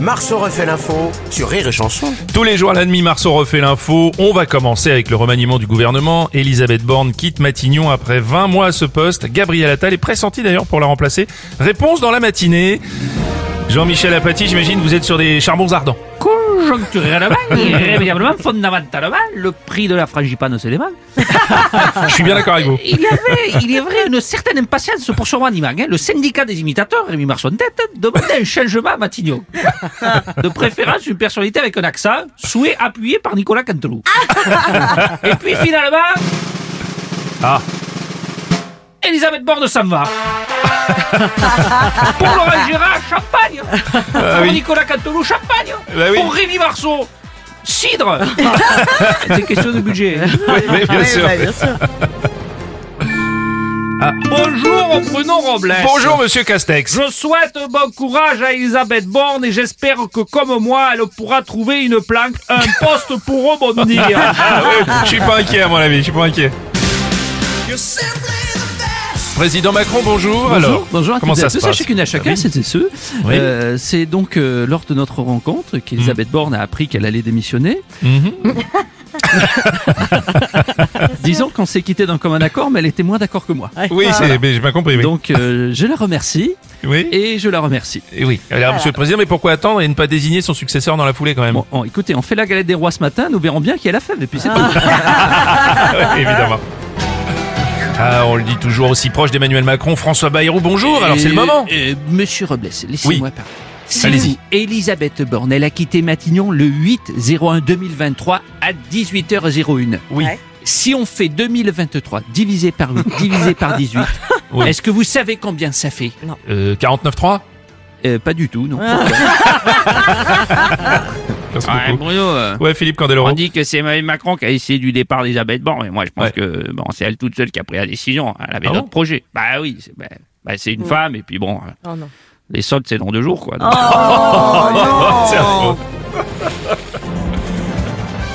Marceau refait l'info sur Rire et Chanson. Tous les jours à la demi, Marceau refait l'info. On va commencer avec le remaniement du gouvernement. Elisabeth Borne quitte Matignon après 20 mois à ce poste. Gabriel Attal est pressenti d'ailleurs pour la remplacer. Réponse dans la matinée. Jean-Michel Apathy, j'imagine vous êtes sur des charbons ardents. Conjoncturellement, irrémédiablement, fondamentalement, le prix de la frangipane se démarre. Je suis bien d'accord avec vous. Il y avait, il est vrai, une certaine impatience pour son remaniement. Hein. Le syndicat des imitateurs, Rémi Marceau en tête, demandait un changement à Matignon. De préférence, une personnalité avec un accent, souhait appuyé par Nicolas Canteloup. Et puis finalement, Ah, Elisabeth Borne s'en va. pour Laurent Gérard, champagne. pour Nicolas Canteloup, champagne. Bah oui. Pour Rémi Marceau, cidre. C'est question de budget. oui, oui, bien sûr. Bonjour Bruno Robles. Bonjour Monsieur Castex. Je souhaite bon courage à Elisabeth Borne et j'espère que comme moi, elle pourra trouver une planque, un poste pour rebondir. Ah oui, je suis pas inquiet à mon avis, je suis pas inquiet. Président Macron, bonjour. Bonjour, Alors, bonjour à comment ça à se passe à chacun, Oui. ceux. Oui. Euh, c'est donc euh, lors de notre rencontre qu'Elisabeth Mm. Borne a appris qu'elle allait démissionner. Mhm. Disons qu'on s'est quitté d'un commun accord, mais elle était moins d'accord que moi. Oui, c'est, mais j'ai pas compris. Oui. Donc euh, je la remercie oui. et je la remercie. Et oui. Alors, Monsieur le Président, mais pourquoi attendre et ne pas désigner son successeur dans la foulée quand même Bon, bon, écoutez, on fait la galette des rois ce matin, nous verrons bien qui est la fève et puis c'est tout. Ah ouais, évidemment. Ah, on le dit toujours aussi proche d'Emmanuel Macron, François Bayrou, bonjour, alors c'est le moment. et Monsieur Robles, laissez-moi parler. Si Allez-y. vous, Elisabeth Borne, elle a quitté Matignon le 8-01-2023 à 18h01. Oui. Si on fait 2023 divisé par 8, divisé par 18, Oui. est-ce que vous savez combien ça fait? Euh, 49-3 Euh, Pas du tout, non. Ouais, beaucoup. Bruno, euh, Ouais, Philippe Candeloro. on dit que c'est Macron qui a essayé du départ d'Elisabeth Borne, mais moi je pense Ouais. que bon, c'est elle toute seule qui a pris la décision. Elle avait Ah d'autres bon projets. Bah oui, c'est bah, bah, une femme et puis bon, euh, Oh non. les soldes c'est dans deux jours quoi. Donc, affreux.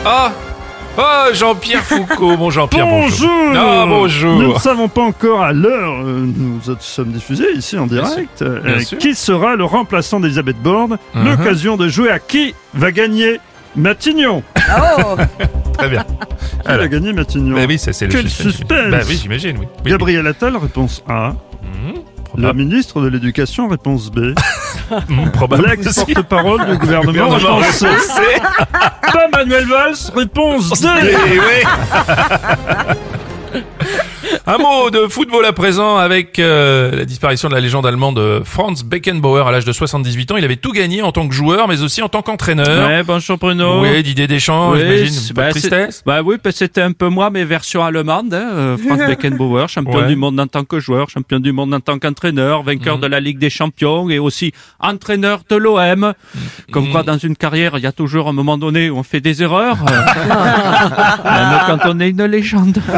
Ah Ah, Jean-Pierre Foucault, bon Jean-Pierre, bonjour. Bonjour Ah, Nous ne bonjour. savons pas encore à l'heure, euh, nous sommes diffusés ici en direct, euh, Bien sûr. qui sera le remplaçant d'Elisabeth Borne, Mhm. l'occasion de jouer à qui va gagner Matignon? Très bien. Qui Alors. va gagner Matignon? Bah oui, ça c'est le Quel suspense. Bah oui, j'imagine, oui. oui. Gabriel Attal, réponse A. Mhm, Le probable. ministre de l'Éducation, réponse B. Mmh, probablement. parole du gouvernement. Pas Manuel Valls, réponse Un mot de football à présent avec euh, la disparition de la légende allemande Franz Beckenbauer à l'âge de 78 ans. Il avait tout gagné en tant que joueur, mais aussi en tant qu'entraîneur. Ouais, bonjour Bruno. Oui, Didier Deschamps, Oui, j'imagine. c'est- Pas de bah, tristesse? Bah oui, que c'était un peu moi, mais version allemande. Hein, euh, Franz Beckenbauer, champion Ouais. du monde en tant que joueur, champion du monde en tant qu'entraîneur, vainqueur Mhm. de la Ligue des Champions et aussi entraîneur de l'OM. Comme Mhm. quoi, dans une carrière, il y a toujours un moment donné où on fait des erreurs. Euh, Même quand on est une légende.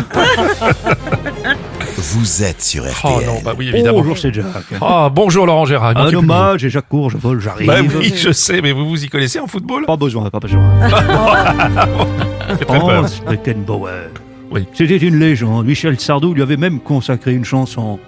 Vous êtes sur RTL. Oh non, bah oui, évidemment. Bonjour, c'est Jack. Oh, bonjour Laurent Gérard. Un hommage, et Jacques Cour, je vole, j'arrive. Bah oui, je sais, mais vous vous y connaissez en football? Pas besoin, pas besoin. Franz Beckenbauer. Oui. C'était une légende. Michel Sardou lui avait même consacré une chanson.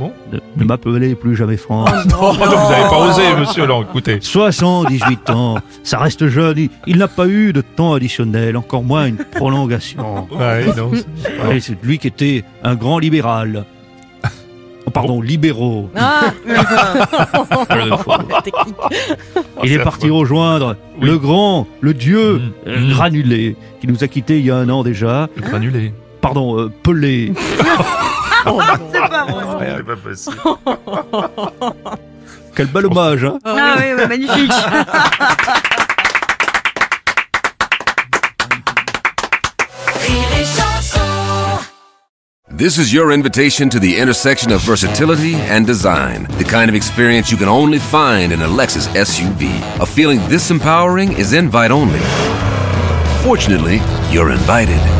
Bon Ne, ne m'appelez plus jamais France. Oh, non, vous n'avez pas osé, monsieur, là, écoutez. 78 ans, ça reste jeune. Il, il n'a pas eu de temps additionnel, encore moins une prolongation. Ouais, non. Ouais, c'est lui qui était un grand libéral. Oh, pardon, libéraux. Ah Il est parti affreux. rejoindre Oui. le grand, le dieu Mm. Mm. granulé, qui nous a quittés il y a un an déjà. Le granulé. Pardon, euh, Pelé. C'est pas vrai. C'est pas possible. Quel bel hommage, hein Ah oui, ouais, magnifique. This is your invitation to the intersection of versatility and design. The kind of experience you can only find in a Lexus SUV. A feeling this empowering is invite only. Fortunately, you're invited.